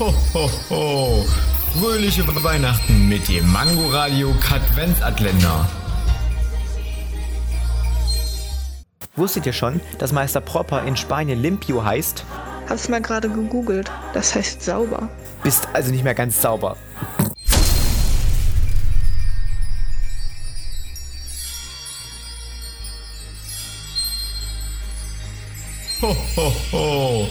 Ho, ho, ho. Fröhliche Weihnachten mit dem Mangoradio Katwenzatländer. Wusstet ihr schon, dass Meister Propper in Spanien Limpio heißt? Hab's mal gerade gegoogelt. Das heißt sauber. Bist also nicht mehr ganz sauber. Ho, ho, ho.